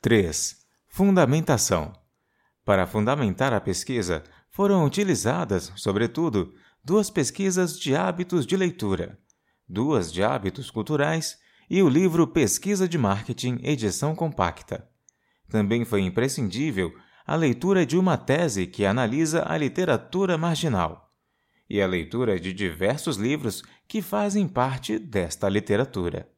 3. Fundamentação. Para fundamentar a pesquisa, foram utilizadas, sobretudo, duas pesquisas de hábitos de leitura, duas de hábitos culturais e o livro Pesquisa de Marketing, edição compacta. Também foi imprescindível a leitura de uma tese que analisa a literatura marginal e a leitura de diversos livros que fazem parte desta literatura.